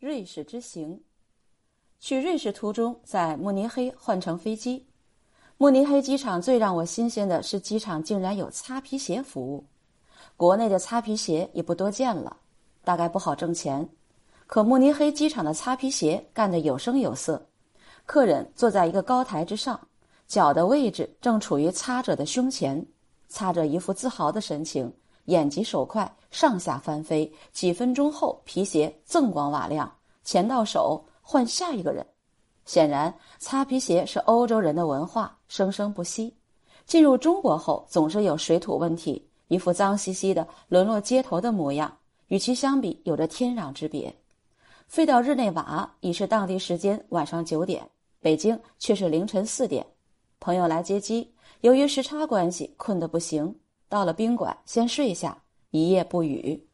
瑞士之行。去瑞士途中，在慕尼黑换乘飞机。慕尼黑机场最让我新鲜的是，机场竟然有擦皮鞋服务。国内的擦皮鞋也不多见了，大概不好挣钱。可慕尼黑机场的擦皮鞋干得有声有色。客人坐在一个高台之上，脚的位置正处于擦者的胸前，擦者一副自豪的神情。眼疾手快，上下翻飞，几分钟后，皮鞋锃光瓦亮，钱到手，换下一个人。显然，擦皮鞋是欧洲人的文化，生生不息。进入中国后，总是有水土问题，一副脏兮兮的沦落街头的模样，与其相比，有着天壤之别。飞到日内瓦已是当地时间晚上九点，北京却是凌晨四点。朋友来接机，由于时差关系，困得不行。到了宾馆，先睡下，一夜不语。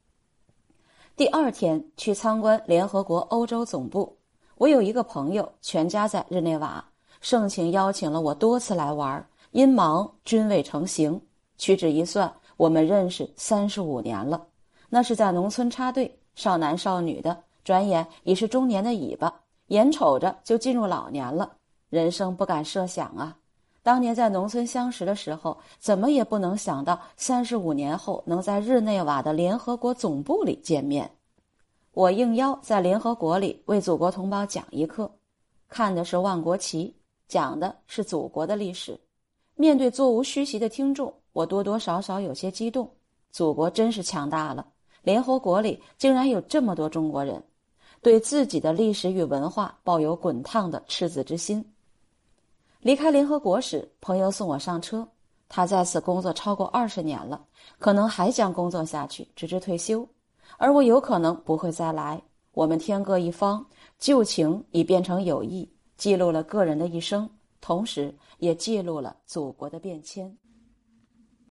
第二天去参观联合国欧洲总部，我有一个朋友，全家在日内瓦，盛情邀请了我多次来玩，因忙均未成行。屈指一算，我们认识三十五年了。那是在农村插队，少男少女的，转眼已是中年的尾巴，眼瞅着就进入老年了，人生不敢设想啊。当年在农村相识的时候，怎么也不能想到三十五年后能在日内瓦的联合国总部里见面。我应邀在联合国里为祖国同胞讲一课，看的是万国旗，讲的是祖国的历史。面对座无虚席的听众，我多多少少有些激动。祖国真是强大了，联合国里竟然有这么多中国人，对自己的历史与文化抱有滚烫的赤子之心。离开联合国时，朋友送我上车。他在此工作超过二十年了，可能还将工作下去，直至退休。而我有可能不会再来。我们天各一方，旧情已变成友谊，记录了个人的一生，同时也记录了祖国的变迁。